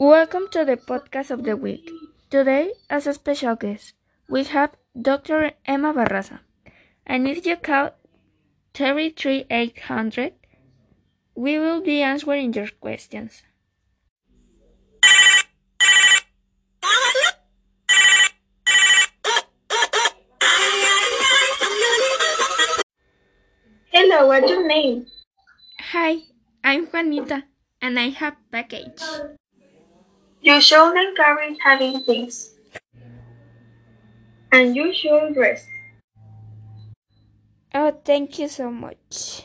Welcome to the podcast of the week. Today, as a special guest, we have Dr. Emma Barraza. And if you call 33800, we will be answering your questions. Hello, what's your name? Hi, I'm Juanita, and I have package. You should encourage having things. And you should rest. Oh, thank you so much.